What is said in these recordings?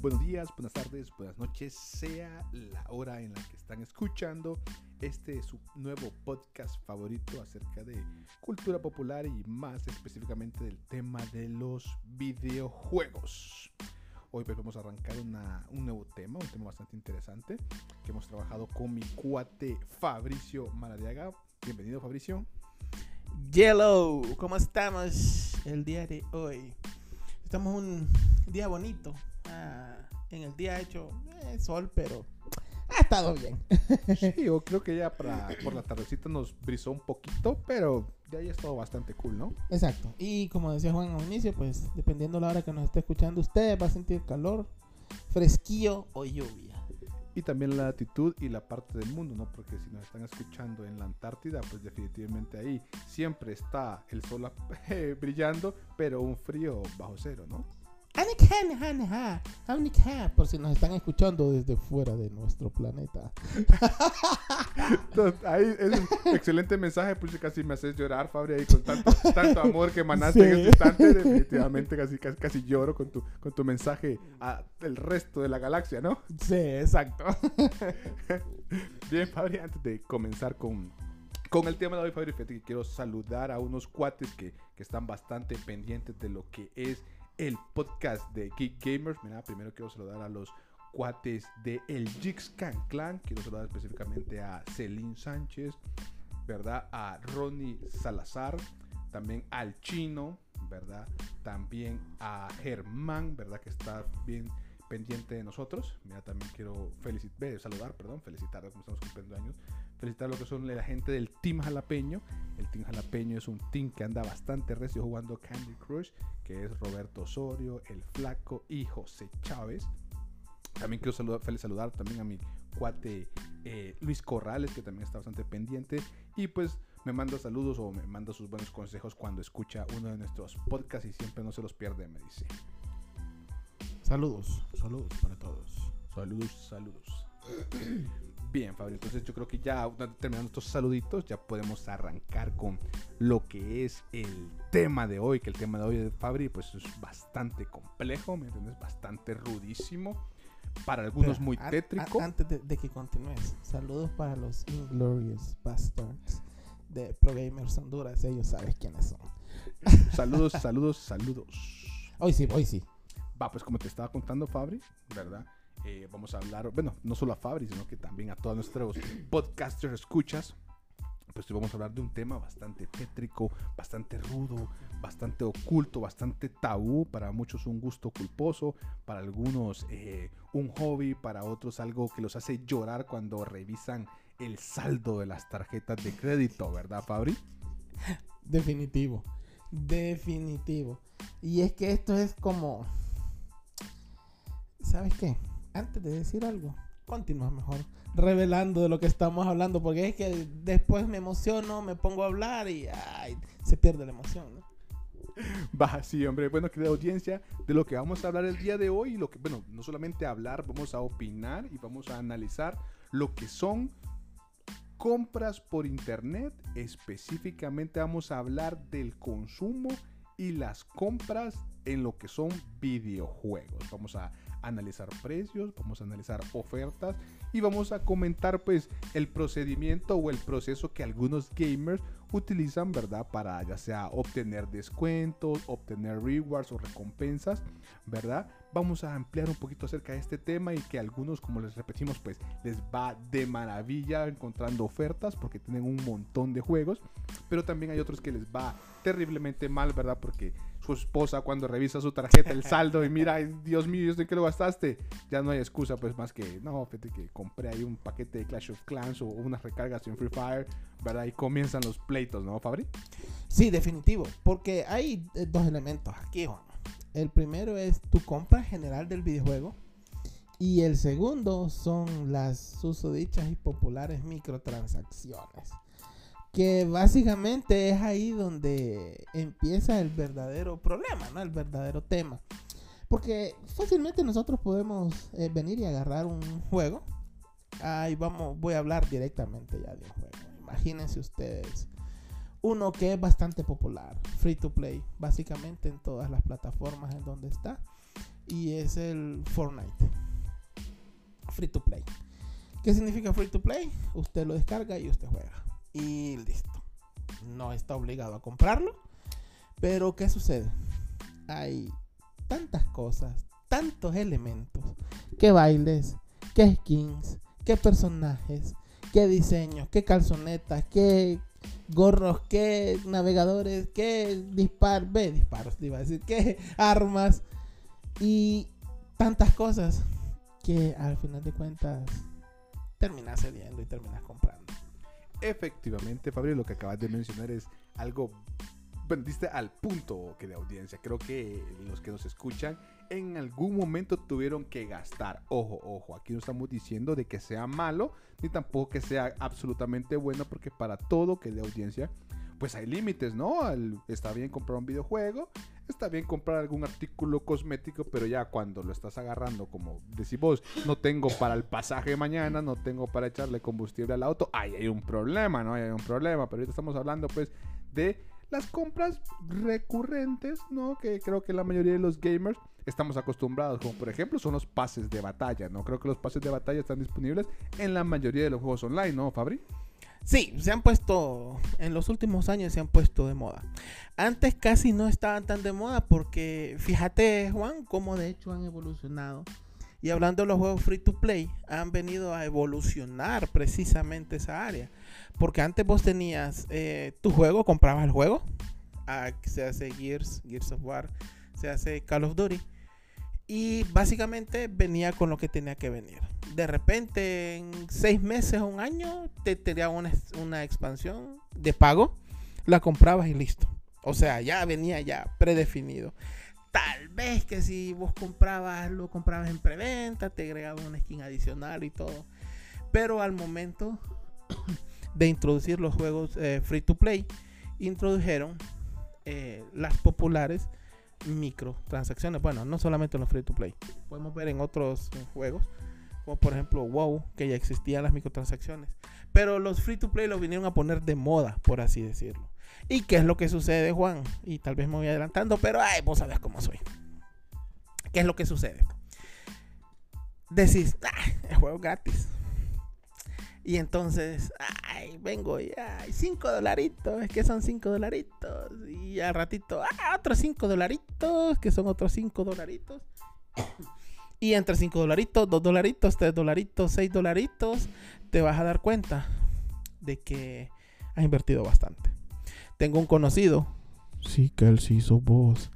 Buenos días, buenas tardes, buenas noches, sea la hora en la que están escuchando este su nuevo podcast favorito acerca de cultura popular y más específicamente del tema de los videojuegos. Hoy pues vamos a arrancar un nuevo tema, un tema bastante interesante que hemos trabajado con mi cuate Fabricio Maradiaga. Bienvenido Fabricio. Yellow, ¿cómo estamos el día de hoy? Estamos un día bonito. En el día ha hecho eh, sol, pero ha estado bien. sí, yo creo que ya para, por la tardecita nos brisó un poquito, pero ya ha estado bastante cool, ¿no? Exacto. Y como decía Juan al inicio, pues dependiendo la hora que nos esté escuchando usted, va a sentir calor, fresquillo o lluvia y también la latitud y la parte del mundo, ¿no? Porque si nos están escuchando en la Antártida, pues definitivamente ahí siempre está el sol brillando, pero un frío bajo cero, ¿no? Por si nos están escuchando desde fuera de nuestro planeta. ahí es un excelente mensaje, pues casi me haces llorar, Fabri, ahí con tanto, tanto amor que manaste en este instante. Definitivamente casi, casi, casi, lloro con tu, con tu mensaje al resto de la galaxia, ¿no? Sí, exacto. Bien, Fabri, antes de comenzar con, con el tema de hoy, Fabri, fíjate que quiero saludar a unos cuates que, que están bastante pendientes de lo que es el podcast de Geek Gamers. Mira, primero quiero saludar a los cuates de el Jixcan Clan. Quiero saludar específicamente a Celine Sánchez, ¿verdad? A Ronnie Salazar, también al Chino, ¿verdad? También a Germán, ¿verdad? Que está bien pendiente de nosotros. Mira, también quiero felicitar, saludar, perdón, felicitar, como estamos cumpliendo años, felicitar a lo que son la gente del Team Jalapeño. El Team Jalapeño es un team que anda bastante recio jugando Candy Crush, que es Roberto Osorio, El Flaco y José Chávez. También quiero saludar, feliz saludar también a mi cuate eh, Luis Corrales, que también está bastante pendiente. Y pues me manda saludos o me manda sus buenos consejos cuando escucha uno de nuestros podcasts y siempre no se los pierde, me dice. Saludos, saludos para todos. Saludos, saludos. Bien, Fabio, entonces yo creo que ya terminando estos saluditos, ya podemos arrancar con lo que es el tema de hoy, que el tema de hoy de Fabri pues es bastante complejo, ¿me entiendes? Bastante rudísimo, para algunos muy tétrico. antes de, que continúes, saludos para los Inglorious Bastards de Pro Gamers Honduras, ellos saben quiénes son. saludos, saludos, saludos. Hoy sí, hoy sí. Va, pues como te estaba contando Fabri, ¿verdad? Eh, vamos a hablar, bueno, no solo a Fabri, sino que también a todos nuestros podcasters escuchas. Pues vamos a hablar de un tema bastante tétrico, bastante rudo, bastante oculto, bastante tabú. Para muchos un gusto culposo, para algunos eh, un hobby, para otros algo que los hace llorar cuando revisan el saldo de las tarjetas de crédito, ¿verdad, Fabri? Definitivo, definitivo. Y es que esto es como, ¿sabes qué? Antes de decir algo, continúa mejor revelando de lo que estamos hablando, porque es que después me emociono, me pongo a hablar y se pierde la emoción. Va, sí, hombre. Bueno, querida audiencia, de lo que vamos a hablar el día de hoy, lo que, bueno, no solamente hablar, vamos a opinar y vamos a analizar lo que son compras por internet. Específicamente vamos a hablar del consumo y las compras en lo que son videojuegos. Vamos a analizar precios, vamos a analizar ofertas y vamos a comentar pues el procedimiento o el proceso que algunos gamers utilizan, ¿verdad? Para ya sea obtener descuentos, obtener rewards o recompensas, ¿verdad? Vamos a ampliar un poquito acerca de este tema y que algunos, como les repetimos, pues les va de maravilla encontrando ofertas porque tienen un montón de juegos, pero también hay otros que les va terriblemente mal, ¿verdad? Porque su esposa cuando revisa su tarjeta, el saldo y mira, Dios mío, ¿de qué lo gastaste? Ya no hay excusa, pues más que, no, fíjate que compré ahí un paquete de Clash of Clans o unas recargas en Free Fire, ¿verdad? Y comienzan los pleitos, ¿no, Fabri? Sí, definitivo, porque hay eh, dos elementos aquí, Juan. El primero es tu compra general del videojuego. Y el segundo son las susodichas y populares microtransacciones que básicamente es ahí donde empieza el verdadero problema, ¿no? El verdadero tema. Porque fácilmente nosotros podemos eh, venir y agarrar un juego. Ahí vamos, voy a hablar directamente ya de un juego. Imagínense ustedes uno que es bastante popular, free to play, básicamente en todas las plataformas en donde está. y es el Fortnite. Free to play. ¿Qué significa free to play? Usted lo descarga y usted juega. Y listo. No está obligado a comprarlo. Pero ¿qué sucede? Hay tantas cosas, tantos elementos. ¿Qué bailes? ¿Qué skins? ¿Qué personajes? ¿Qué diseños? ¿Qué calzonetas? ¿Qué gorros? ¿Qué navegadores? ¿Qué dispar? Ve, disparos, iba a decir. ¿Qué armas? Y tantas cosas que al final de cuentas terminas cediendo y terminas comprando. Efectivamente, Fabio, lo que acabas de mencionar es algo vendiste al punto que de audiencia. Creo que los que nos escuchan en algún momento tuvieron que gastar. Ojo, ojo, aquí no estamos diciendo de que sea malo, ni tampoco que sea absolutamente bueno, porque para todo que de audiencia, pues hay límites, ¿no? está bien comprar un videojuego, está bien comprar algún artículo cosmético, pero ya cuando lo estás agarrando, como decís vos, no tengo para el pasaje mañana, no tengo para echarle combustible al auto, ahí hay un problema, ¿no? Hay un problema, pero ahorita estamos hablando pues de las compras recurrentes, ¿no? Que creo que la mayoría de los gamers estamos acostumbrados, como por ejemplo son los pases de batalla, ¿no? Creo que los pases de batalla están disponibles en la mayoría de los juegos online, ¿no, Fabri? Sí, se han puesto, en los últimos años se han puesto de moda. Antes casi no estaban tan de moda porque fíjate, Juan, cómo de hecho han evolucionado. Y hablando de los juegos free to play, han venido a evolucionar precisamente esa área. Porque antes vos tenías eh, tu juego, comprabas el juego, se hace Gears, Gears of War, se hace Call of Duty. Y básicamente venía con lo que tenía que venir. De repente, en seis meses o un año, te tenía una, una expansión de pago, la comprabas y listo. O sea, ya venía ya predefinido. Tal vez que si vos comprabas, lo comprabas en preventa, te agregaba una skin adicional y todo. Pero al momento de introducir los juegos eh, free to play, introdujeron eh, las populares microtransacciones. Bueno, no solamente en los free to play, podemos ver en otros juegos, como por ejemplo WoW, que ya existían las microtransacciones. Pero los free to play los vinieron a poner de moda, por así decirlo. ¿Y qué es lo que sucede, Juan? Y tal vez me voy adelantando, pero ay, vos sabés cómo soy. ¿Qué es lo que sucede? Decís, ah, el juego gratis. Y entonces, ay, vengo ya, 5 dolaritos, es que son 5 dolaritos. Y al ratito, ah, otros 5 dolaritos, que son otros 5 dolaritos. Y entre 5 dolaritos, 2 dolaritos, 3 dolaritos, 6 dolaritos, te vas a dar cuenta de que has invertido bastante. Tengo un conocido, sí que él sí hizo voz,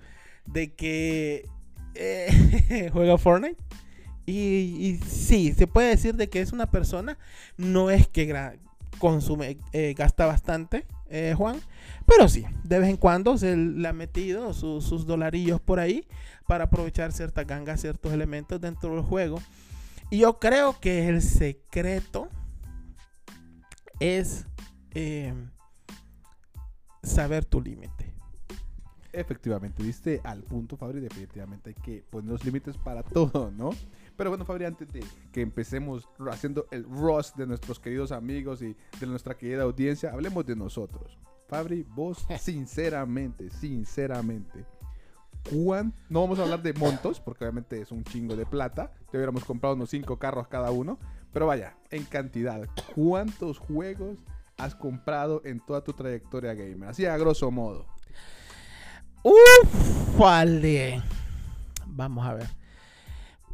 de que eh, juega Fortnite y, sí, se puede decir de que es una persona, no es que consume, eh, gasta bastante, eh, Juan, pero sí, de vez en cuando se le ha metido sus dolarillos por ahí para aprovechar ciertas gangas, ciertos elementos dentro del juego. Y yo creo que el secreto es eh, saber tu límite. Efectivamente, viste al punto, Fabri. Definitivamente hay que poner los límites para todo, ¿no? Pero bueno, Fabri, antes de que empecemos haciendo el roast de nuestros queridos amigos y de nuestra querida audiencia, hablemos de nosotros. Fabri, vos, sinceramente, sinceramente, no vamos a hablar de montos, porque obviamente es un chingo de plata. Te hubiéramos comprado unos 5 carros cada uno. Pero vaya, en cantidad, ¿cuántos juegos has comprado en toda tu trayectoria gamer? Así a grosso modo. Uf, vale. Vamos a ver.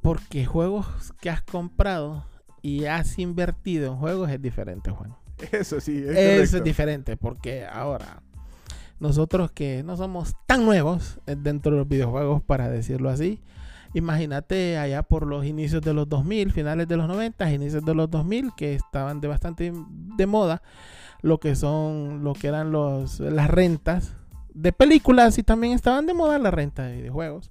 Porque juegos que has comprado y has invertido en juegos es diferente, Juan. Eso sí, es Eso es diferente, porque ahora nosotros que no somos tan nuevos dentro de los videojuegos, para decirlo así, imagínate allá por los inicios de los 2000, finales de los 90, inicios de los 2000, que estaban de bastante de moda, lo que son, lo que eran los, las rentas de películas y también estaban de moda las rentas de videojuegos.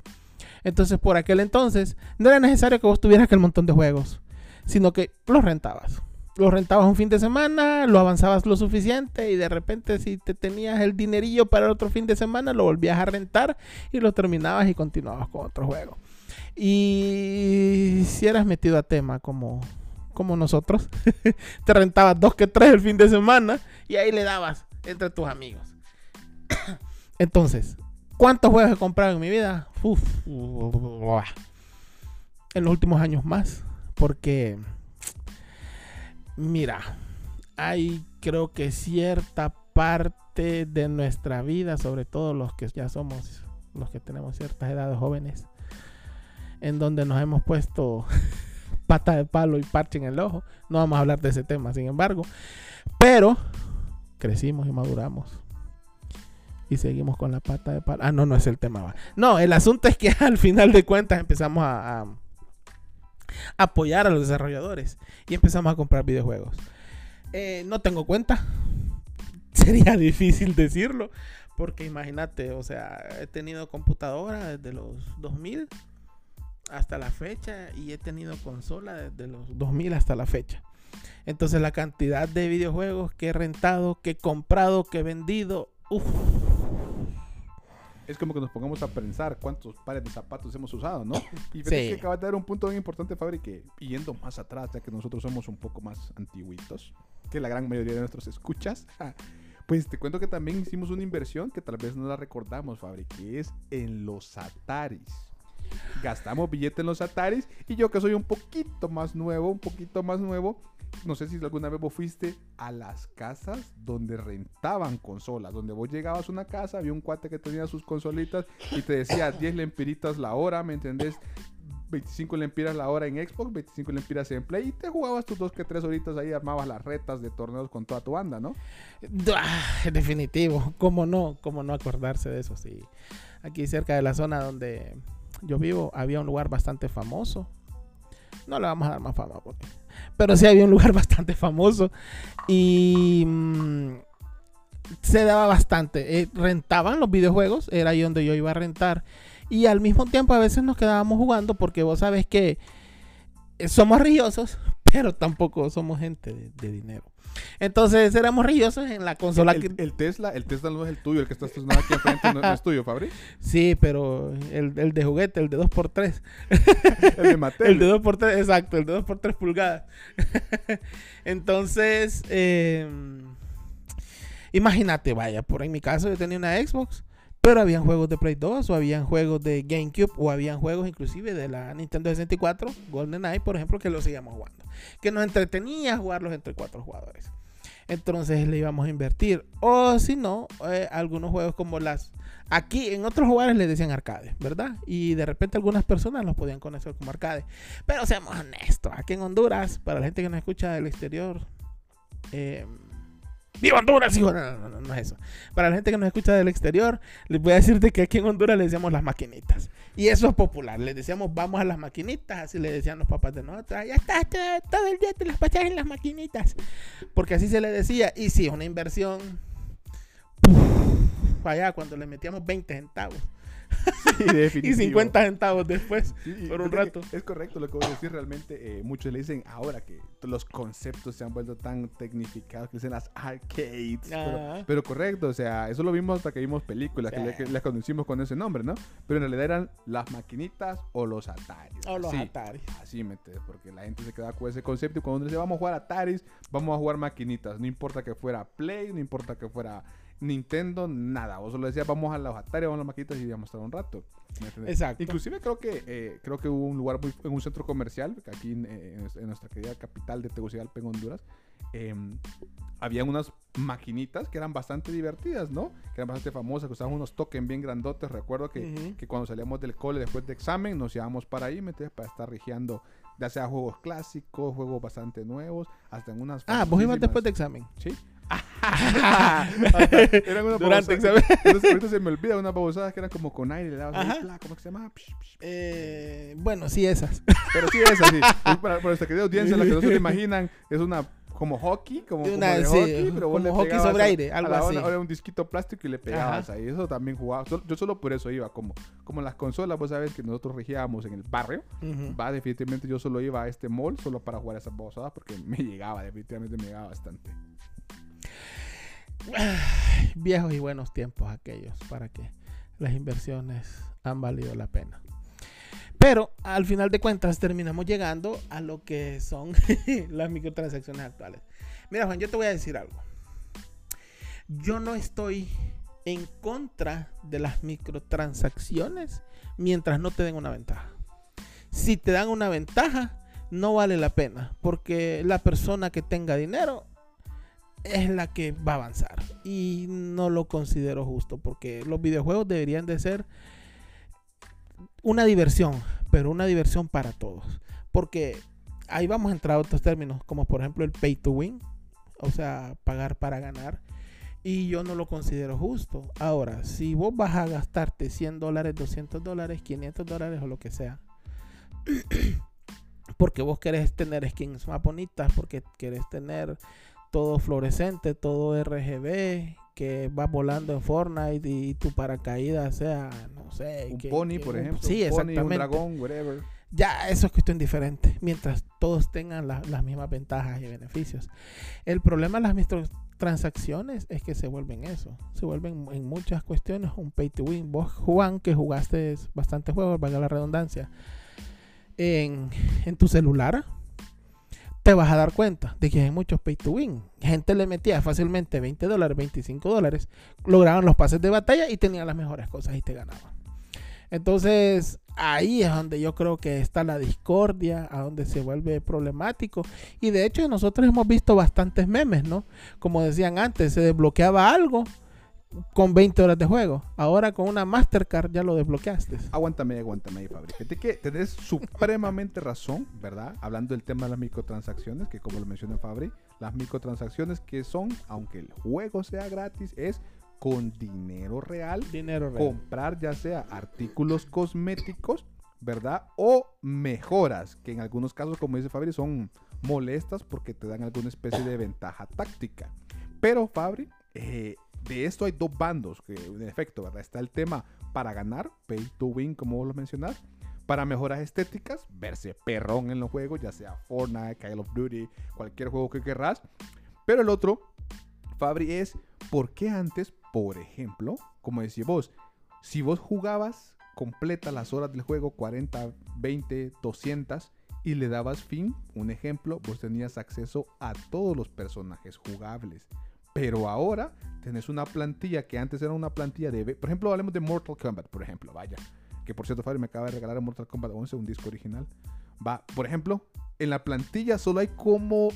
Entonces, por aquel entonces, no era necesario que vos tuvieras aquel montón de juegos, sino que los rentabas. Los rentabas un fin de semana, lo avanzabas lo suficiente y de repente si te tenías el dinerillo para el otro fin de semana, lo volvías a rentar y lo terminabas y continuabas con otro juego. Y si eras metido a tema como, como nosotros, te rentabas dos que tres el fin de semana y ahí le dabas entre tus amigos. Entonces, ¿Cuántos juegos he comprado en mi vida? en los últimos años más, porque, mira, hay creo que cierta parte de nuestra vida, sobre todo los que ya somos, los que tenemos ciertas edades jóvenes, en donde nos hemos puesto pata de palo y parche en el ojo. No vamos a hablar de ese tema, sin embargo. Pero crecimos y maduramos. Y seguimos con la pata de palo. Ah, no, no es el tema. No, el asunto es que al final de cuentas empezamos a, apoyar a los desarrolladores y empezamos a comprar videojuegos. Eh, no tengo cuenta. Sería difícil decirlo. Porque imagínate, o sea, he tenido computadora desde los 2000 hasta la fecha y he tenido consola desde los 2000 hasta la fecha. Entonces la cantidad de videojuegos que he rentado, que he comprado, que he vendido, uff. Es como que nos pongamos a pensar cuántos pares de zapatos hemos usado, ¿no? Y sí. que acabas de dar un punto bien importante, Fabri, que yendo más atrás, ya que nosotros somos un poco más antiguitos que la gran mayoría de nuestros escuchas, pues te cuento que también hicimos una inversión que tal vez no la recordamos, Fabri, que es en los Ataris gastamos billete en los Ataris. Y yo que soy un poquito más nuevo, un poquito más nuevo, no sé si alguna vez vos fuiste a las casas donde rentaban consolas, donde vos llegabas a una casa, había un cuate que tenía sus consolitas y te decía 10 lempiritas la hora, ¿me entendés? 25 lempiras la hora en Xbox, 25 lempiras en Play y te jugabas tus dos que tres horitas ahí, armabas las retas de torneos con toda tu banda, ¿no? Ah, definitivo, ¿cómo no? ¿Cómo no acordarse de eso? Sí. Aquí cerca de la zona donde yo vivo, había un lugar bastante famoso. No le vamos a dar más fama, pero sí había un lugar bastante famoso y mm, se daba bastante. Eh, rentaban los videojuegos, era ahí donde yo iba a rentar. Y al mismo tiempo a veces nos quedábamos jugando porque vos sabes que somos rillosos, pero tampoco somos gente de dinero. Entonces éramos rillosos en la consola. El, Tesla, el Tesla no es el tuyo, el que está estacionado aquí enfrente no, es tuyo, Fabri. Sí, pero el, de juguete, el de 2x3. el de Mattel. El de 2x3, exacto, el de 2x3 pulgadas. Entonces, em, imagínate, vaya, por en mi caso yo tenía una Xbox. Pero habían juegos de Play 2 o habían juegos de GameCube o habían juegos inclusive de la Nintendo 64, GoldenEye, por ejemplo, que lo seguíamos jugando. Que nos entretenía jugarlos entre cuatro jugadores. Entonces le íbamos a invertir. O si no, eh, algunos juegos como las... Aquí en otros lugares le decían arcade, ¿verdad? Y de repente algunas personas los podían conocer como arcade. Pero seamos honestos, aquí en Honduras, para la gente que nos escucha del exterior, eh, ¡Viva Honduras, hijo! No, no, no, no, es eso. Para la gente que nos escucha del exterior, les voy a decirte que aquí en Honduras le decíamos las maquinitas. Y eso es popular. Les decíamos, vamos a las maquinitas. Así le decían los papás de nosotros. Ya está, todo el día te las pasas en las maquinitas. Porque así se le decía. Y sí, una inversión. allá cuando le metíamos 20 centavos. y 50 centavos después por un rato. Es correcto lo que voy a decir. Realmente, eh, muchos le dicen ahora que los conceptos se han vuelto tan tecnificados que dicen las arcades. Pero, correcto, o sea, eso lo vimos hasta que vimos películas que, las conocimos con ese nombre, ¿no? Pero en realidad eran las maquinitas o los Atari. O los Atari. Así metes, porque la gente se queda con ese concepto y cuando uno dice vamos a jugar Ataris, vamos a jugar maquinitas. No importa que fuera Play, no importa que fuera Nintendo, nada. Vos solo decías, vamos a los Atari, vamos a las maquinitas y íbamos a estar un rato. Exacto. Inclusive creo que eh, creo que hubo un lugar muy, en un centro comercial, aquí en, nuestra querida capital de Tegucigalpa, en Honduras, eh, había unas maquinitas que eran bastante divertidas, ¿no? Que eran bastante famosas, que usaban unos tokens bien grandotes. Recuerdo que, que, cuando salíamos del cole después de examen nos íbamos para ahí, Para estar rigiendo ya sea juegos clásicos, juegos bastante nuevos, hasta en unas... Ah, vos ibas después de examen. Sí. Eran una Durante examen. ahorita se me olvida una babosadas que eran como con aire, le dabas ¿cómo se llama? Eh, bueno, sí, esas. Pero sí, esas, sí. Para, para nuestra querida audiencia, la que no se imaginan, es una como hockey, como, una, como de hockey, pero vos como le hockey sobre aire, algo así. Ahora un disquito plástico y le pegabas ahí. Eso también jugaba. Yo solo por eso iba, como, como las consolas, vos sabes que nosotros regíamos en el barrio. Va, definitivamente yo solo iba a este mall solo para jugar esas babosadas porque me llegaba, definitivamente me llegaba bastante. Viejos y buenos tiempos aquellos para que las inversiones han valido la pena. Pero al final de cuentas terminamos llegando a lo que son las microtransacciones actuales. Mira Juan, yo te voy a decir algo. Yo no estoy en contra de las microtransacciones mientras no te den una ventaja. si te dan una ventaja, no vale la pena, porque la persona que tenga dinero es la que va a avanzar. Y no lo considero justo, porque los videojuegos deberían de ser una diversión, pero una diversión para todos. Porque ahí vamos a entrar a otros términos, como por ejemplo el pay to win, o sea, pagar para ganar. Y yo no lo considero justo. Ahora, si vos vas a gastarte 100 dólares, 200 dólares, 500 dólares o lo que sea, porque vos querés tener skins más bonitas, porque querés tener todo fluorescente, todo RGB, que va volando en Fortnite y tu paracaídas sea, no sé. Un que- pony, que por un- ejemplo. Sí, un pony, exactamente. un dragón, whatever. Ya, eso es cuestión diferente, mientras todos tengan la- las mismas ventajas y beneficios. El problema de las microtransacciones es que se vuelven eso, se vuelven en muchas cuestiones un pay to win. Vos, Juan, que jugaste bastantes juegos, valga la redundancia, en, en tu celular, te vas a dar cuenta de que hay muchos pay to win. Gente le metía fácilmente 20 dólares, 25 dólares, lograban los pases de batalla y tenían las mejores cosas y te ganaban. Entonces, ahí es donde yo creo que está la discordia, a donde se vuelve problemático. Y de hecho, nosotros hemos visto bastantes memes, ¿no? Como decían antes, se desbloqueaba algo con 20 horas de juego. Ahora con una Mastercard ya lo desbloqueaste. Aguántame, aguántame ahí, Fabri. Fíjate que tenés supremamente razón, ¿verdad? Hablando del tema de las microtransacciones, que como lo menciona Fabri, las microtransacciones que son, aunque el juego sea gratis, es con dinero real Dinero real. comprar ya sea artículos cosméticos, ¿verdad? O mejoras, que en algunos casos, como dice Fabri, son molestas porque te dan alguna especie de ventaja táctica. Pero Fabri, eh, de esto hay dos bandos, que en efecto, ¿verdad? Está el tema para ganar, pay to win, como vos lo mencionás. Para mejoras estéticas, verse perrón en los juegos, ya sea Fortnite, Call of Duty, cualquier juego que querrás. Pero el otro, Fabri, es ¿por qué antes, por ejemplo, como decís vos, si vos jugabas completa las horas del juego, 40, 20, 200, y le dabas fin, un ejemplo, vos tenías acceso a todos los personajes jugables. Pero ahora tenés una plantilla que antes era una plantilla de... Por ejemplo, hablemos de Mortal Kombat, por ejemplo, vaya. Que por cierto, Fabri me acaba de regalar a Mortal Kombat 11 un disco original. Va, por ejemplo, en la plantilla solo hay como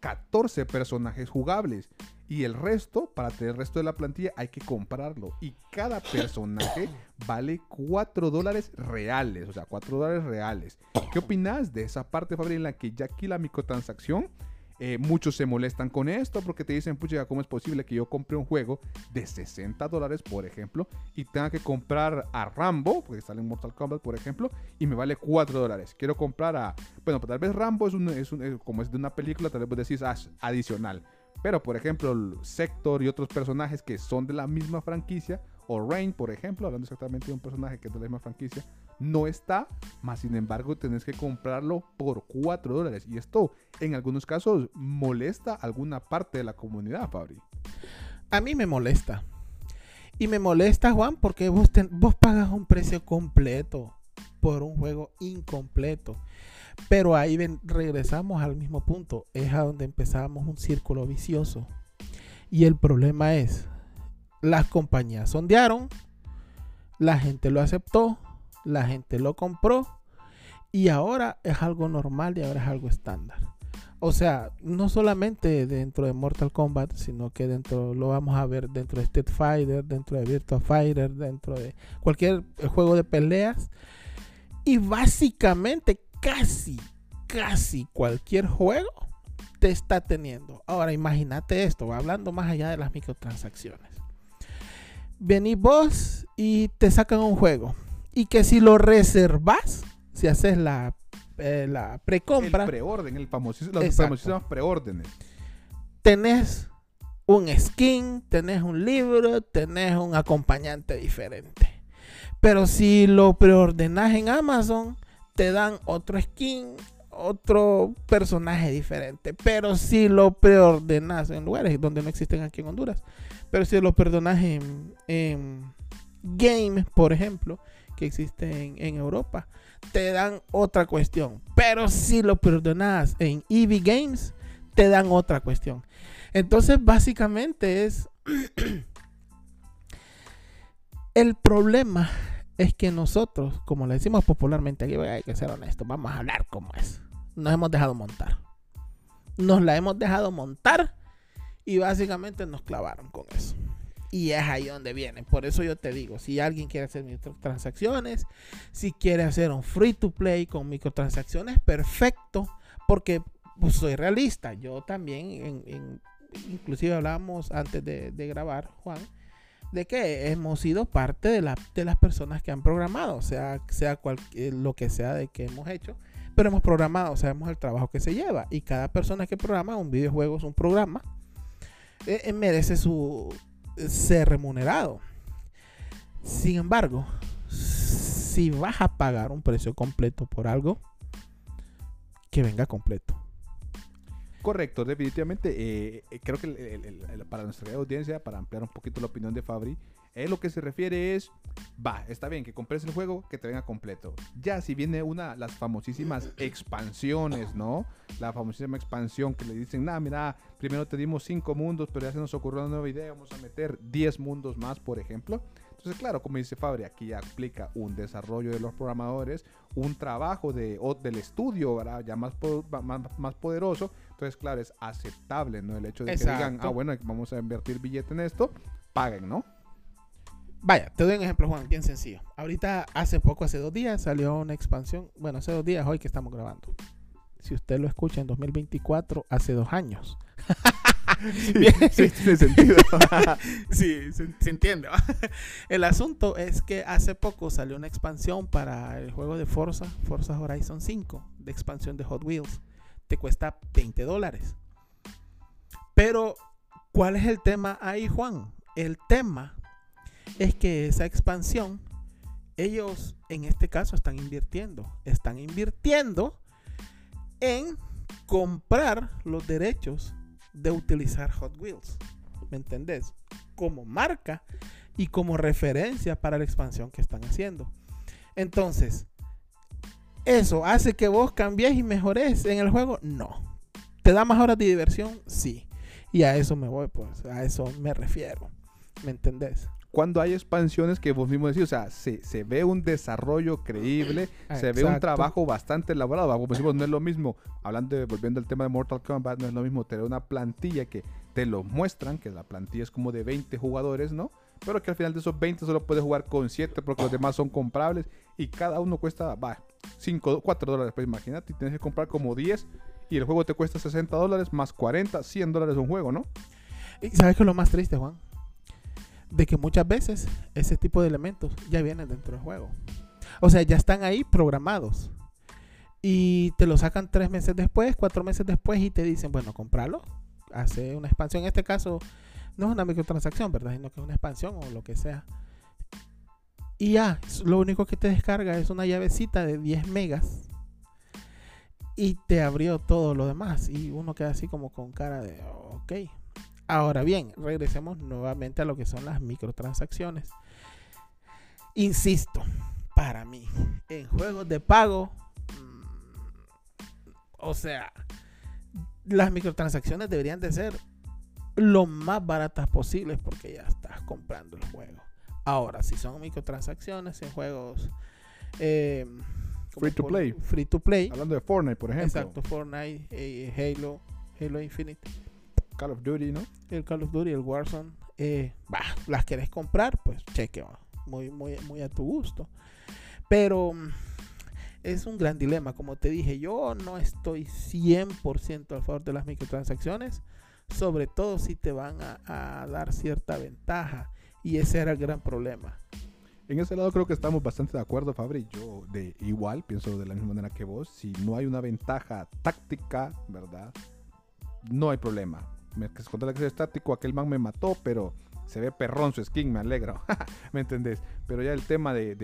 14 personajes jugables. Y el resto, para tener el resto de la plantilla, hay que comprarlo. Y cada personaje vale 4 dólares reales. O sea, 4 dólares reales. ¿Qué opinas de esa parte, Fabri, en la que ya aquí la microtransacción eh, muchos se molestan con esto porque te dicen, pucha, ¿cómo es posible que yo compre un juego de 60 dólares, por ejemplo, y tenga que comprar a Rambo, porque sale en Mortal Kombat, por ejemplo, y me vale 4 dólares? Quiero comprar a. Bueno, pues tal vez Rambo es, un, es, un, como es de una película, tal vez decís, adicional. Pero, por ejemplo, Sector y otros personajes que son de la misma franquicia, o Rain, por ejemplo, hablando exactamente de un personaje que es de la misma franquicia, no está, más sin embargo tenés que comprarlo por 4 dólares. Y esto en algunos casos molesta a alguna parte de la comunidad, Fabri. A mí me molesta. Y me molesta, Juan, porque vos, pagas un precio completo por un juego incompleto. Pero ahí regresamos al mismo punto. Es a donde empezamos un círculo vicioso. Y el problema es, las compañías sondearon, la gente lo aceptó, la gente lo compró y ahora es algo normal y ahora es algo estándar. O sea, no solamente dentro de Mortal Kombat, sino que dentro lo vamos a ver dentro de Street Fighter, dentro de Virtua Fighter, dentro de cualquier juego de peleas. Y básicamente casi, casi cualquier juego te está teniendo. Ahora imagínate esto, hablando más allá de las microtransacciones. Venís vos y te sacan un juego. Y que si lo reservas, si haces la, eh, la precompra, El preorden, el famosísimo, los famosísimos preórdenes. tenés un skin, tenés un libro, tenés un acompañante diferente. Pero si lo preordenas en Amazon, te dan otro skin, otro personaje diferente. Pero si lo preordenas en lugares donde no existen aquí en Honduras, pero si lo perdonas en, en Game, por ejemplo, que existe en, Europa, te dan otra cuestión. Pero si lo perdonas en EV Games, te dan otra cuestión. Entonces, básicamente es. el problema es que nosotros, como le decimos popularmente aquí, hay que ser honestos, vamos a hablar como es. Nos hemos dejado montar. Nos la hemos dejado montar y básicamente nos clavaron con eso. Y es ahí donde viene. Por eso yo te digo, si alguien quiere hacer microtransacciones, si quiere hacer un free to play con microtransacciones, perfecto. Porque pues, soy realista. Yo también, inclusive hablábamos antes de, grabar, Juan, de que hemos sido parte de, la, de las personas que han programado, sea, sea cual, eh, lo que sea de que hemos hecho, pero hemos programado, sabemos el trabajo que se lleva. Y cada persona que programa un videojuego es un programa, eh, eh, merece su, ser remunerado. Sin embargo, si vas a pagar un precio completo por algo, que venga completo. Correcto, definitivamente. Eh, eh, creo que para nuestra audiencia, para ampliar un poquito la opinión de Fabri, él lo que se refiere es, va, está bien que compres el juego, que te venga completo. Ya si viene una, las famosísimas expansiones, ¿no? La famosísima expansión que le dicen, nada, mira, primero te dimos 5 mundos, pero ya se nos ocurrió una nueva idea, vamos a meter 10 mundos más, por ejemplo. Entonces, claro, como dice Fabri, aquí aplica un desarrollo de los programadores, un trabajo de, del estudio, ¿verdad? ya más, más, poderoso. Entonces, claro, es aceptable, ¿no? El hecho de que digan, ah, bueno, vamos a invertir billete en esto, paguen, ¿no? Vaya, te doy un ejemplo, Juan, bien sencillo. Ahorita, hace poco, hace dos días, salió una expansión. Bueno, hace dos días, hoy que estamos grabando. Si usted lo escucha en 2024, hace dos años. sí, tiene sentido. sí, se, entiende. El asunto es que hace poco salió una expansión para el juego de Forza, Forza Horizon 5, de expansión de Hot Wheels. Te cuesta 20 dólares. Pero, ¿cuál es el tema ahí, Juan? El tema es que esa expansión, ellos en este caso están invirtiendo, están invirtiendo en comprar los derechos de utilizar Hot Wheels. ¿Me entendés? Como marca y como referencia para la expansión que están haciendo. Entonces, ¿eso hace que vos cambies y mejores en el juego? No. ¿Te da más horas de diversión? Sí. Y a eso me voy, pues, a eso me refiero. ¿Me entendés? Cuando hay expansiones que vos mismo decís, o sea, se, se ve un desarrollo creíble, se ve un trabajo bastante elaborado. Como decimos, no es lo mismo, hablando de, volviendo al tema de Mortal Kombat, no es lo mismo tener una plantilla que te lo muestran, que la plantilla es como de 20 jugadores, ¿no? Pero que al final de esos 20 solo puedes jugar con 7 porque los demás son comprables y cada uno cuesta, va, 5, 4 dólares, pues imagínate, y tienes que comprar como 10 y el juego te cuesta 60 dólares más 40, 100 dólares un juego, ¿no? ¿Y sabes qué es lo más triste, Juan? De que muchas veces ese tipo de elementos ya vienen dentro del juego. O sea, ya están ahí programados. Y te lo sacan tres meses después, cuatro meses después y te dicen, bueno, compralo. Hace una expansión. En este caso, no es una microtransacción, ¿verdad? Sino que es una expansión o lo que sea. Y ya, lo único que te descarga es una llavecita de 10 megas. Y te abrió todo lo demás. Y uno queda así como con cara de, ok, Ahora bien, regresemos nuevamente a lo que son las microtransacciones. Insisto, para mí, en juegos de pago, mm, o sea, las microtransacciones deberían de ser lo más baratas posibles porque ya estás comprando el juego. Ahora, si son microtransacciones en juegos eh, free to play, free to play, hablando de Fortnite, por ejemplo, exacto, Fortnite, eh, Halo, Halo Infinite Call of Duty, ¿no? El Call of Duty, el Warzone. Eh, las querés comprar, pues cheque, muy, muy, muy a tu gusto. Pero mm, es un gran dilema. Como te dije, yo no estoy 100% a favor de las microtransacciones, sobre todo si te van a, dar cierta ventaja. Y ese era el gran problema. En ese lado creo que estamos bastante de acuerdo, Fabri. Yo de igual pienso de la misma manera que vos. Si no hay una ventaja táctica, ¿verdad? No hay problema me conté que es estático, aquel man me mató, pero se ve perrón su skin, me alegro. ¿Me entendés? Pero ya el tema de,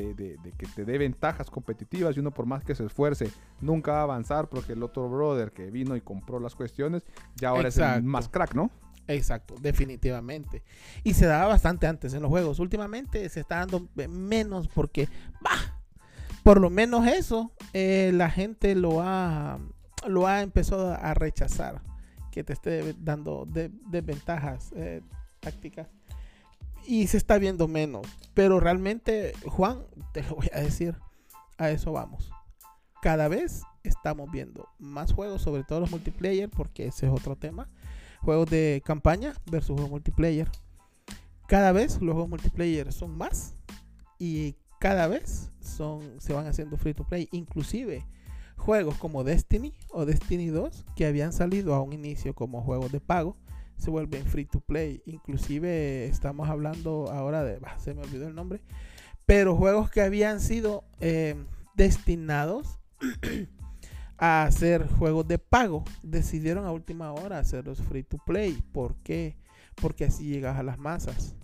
que te dé ventajas competitivas y uno por más que se esfuerce nunca va a avanzar porque el otro brother que vino y compró las cuestiones ya ahora es el más crack, ¿no? Exacto, definitivamente. Y se daba bastante antes en los juegos. Últimamente se está dando menos porque, bah, por lo menos eso, eh, la gente lo ha, lo ha empezado a rechazar que te esté dando desventajas eh, tácticas. y se está viendo menos. Pero realmente, Juan, te lo voy a decir, a eso vamos. Cada vez estamos viendo más juegos, sobre todo los multiplayer, porque ese es otro tema. Juegos de campaña versus juegos multiplayer. Cada vez los juegos multiplayer son más y cada vez son, se van haciendo free to play. Inclusive juegos como Destiny o Destiny 2 que habían salido a un inicio como juegos de pago se vuelven free to play. Inclusive estamos hablando ahora de, se me olvidó el nombre, pero juegos que habían sido eh, destinados a hacer juegos de pago, decidieron a última hora hacerlos free to play. ¿Por qué? Porque así llegas a las masas.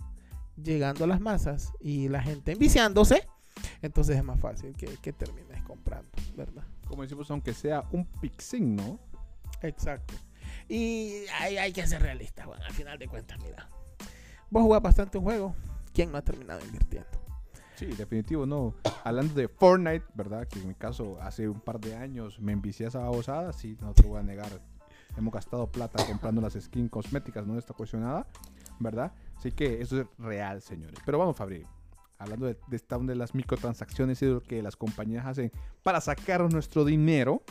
Llegando a las masas y la gente enviciándose, entonces es más fácil que termines comprando, ¿verdad? Como decimos, aunque sea un pixing, ¿no? Exacto. Y hay, hay que ser realista, bueno, al final de cuentas, mira. Vos jugás bastante un juego, ¿quién no ha terminado invirtiendo? Sí, definitivo, no. Hablando de Fortnite, ¿verdad? Que en mi caso hace un par de años me envicié a esa babosada, sí, no te lo voy a negar. Hemos gastado plata comprando las skins cosméticas, no está cuestionada, ¿verdad? Así que eso es real, señores. Pero vamos, Fabri. Hablando de, de esta de las microtransacciones y de lo que las compañías hacen para sacar nuestro dinero.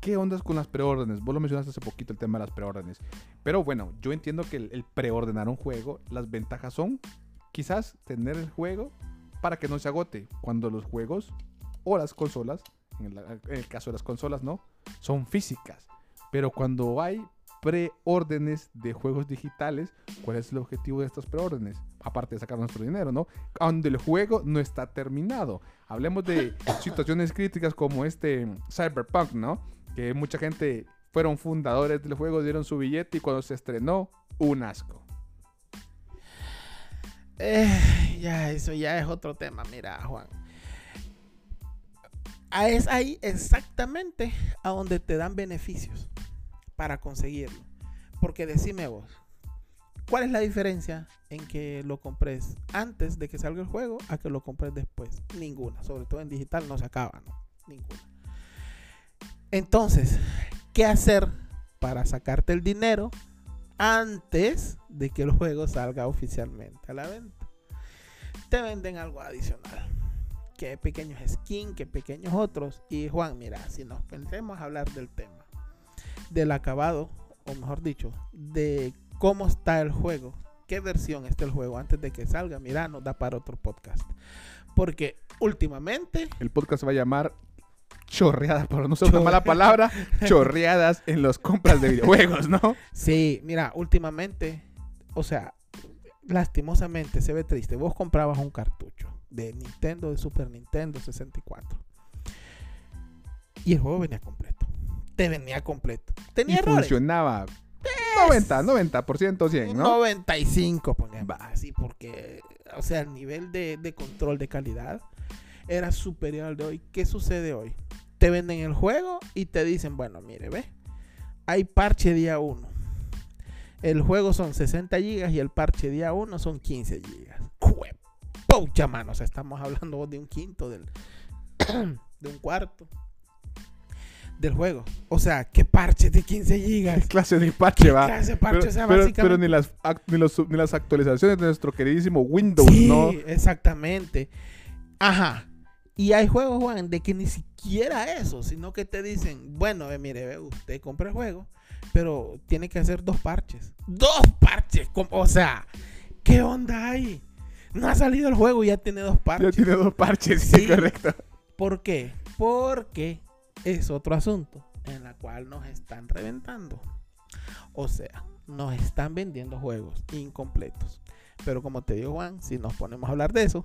¿Qué ondas con las preórdenes? Vos lo mencionaste hace poquito el tema de las preórdenes. Pero bueno, yo entiendo que el, preordenar un juego, las ventajas son quizás tener el juego para que no se agote. Cuando los juegos o las consolas, en el, en el caso de las consolas, ¿no? Son físicas. Pero cuando hay preórdenes de juegos digitales, ¿cuál es el objetivo de estas preórdenes? Aparte de sacar nuestro dinero, ¿no? Cuando el juego no está terminado. Hablemos de situaciones críticas como este Cyberpunk, ¿no? Que mucha gente fueron fundadores del juego, dieron su billete y cuando se estrenó, un asco. Eh, ya, eso ya es otro tema, mira, Juan. Es ahí exactamente a donde te dan beneficios para conseguirlo. Porque decime vos, ¿cuál es la diferencia en que lo compres antes de que salga el juego a que lo compres después? Ninguna, sobre todo en digital no se acaba, ¿no? Ninguna. Entonces, ¿qué hacer para sacarte el dinero antes de que el juego salga oficialmente a la venta? Te venden algo adicional. Que pequeños skins, que pequeños otros. Y Juan, mira, si nos pensemos a hablar del tema, del acabado, o mejor dicho, de cómo está el juego, qué versión está el juego antes de que salga, mira, nos da para otro podcast. Porque últimamente El podcast se va a llamar Chorreadas, por no usar una mala palabra, chorreadas en las compras de videojuegos, ¿no? Sí, mira, últimamente, o sea, lastimosamente se ve triste. Vos comprabas un cartucho de Nintendo, de Super Nintendo 64. Y el juego venía completo. Te venía completo. Tenía Y errores. funcionaba 90, 90%, 100, Un ¿no? 95, ponemos así, porque, o sea, el nivel de, de control de calidad era superior al de hoy. ¿Qué sucede hoy? Te venden el juego y te dicen, bueno, mire, ve, hay parche día 1. El juego son 60 gigas y el parche día 1 son 15 gigas. ¡Jue- Pucha, mano, o sea, estamos hablando de un quinto, del, de un cuarto del juego. O sea, ¿qué parche de 15 gigas? ¿Qué clase de parche va? clase de parche? Pero, O sea, pero- básicamente- pero ni, las, ni, los- ni las actualizaciones de nuestro queridísimo Windows, sí, ¿no? exactamente. Ajá. Y hay juegos, Juan, de que ni siquiera eso, sino que te dicen, bueno, eh, mire, ve, usted compra el juego, pero tiene que hacer dos parches. ¡Dos parches! O sea, ¿qué onda hay? No ha salido el juego y ya tiene dos Ya parches. tiene dos parches, sí, Sí. correcto. ¿Por qué? Porque es otro asunto en la cual nos están reventando. O sea, nos están vendiendo juegos incompletos. Pero como te digo, Juan, si nos ponemos a hablar de eso,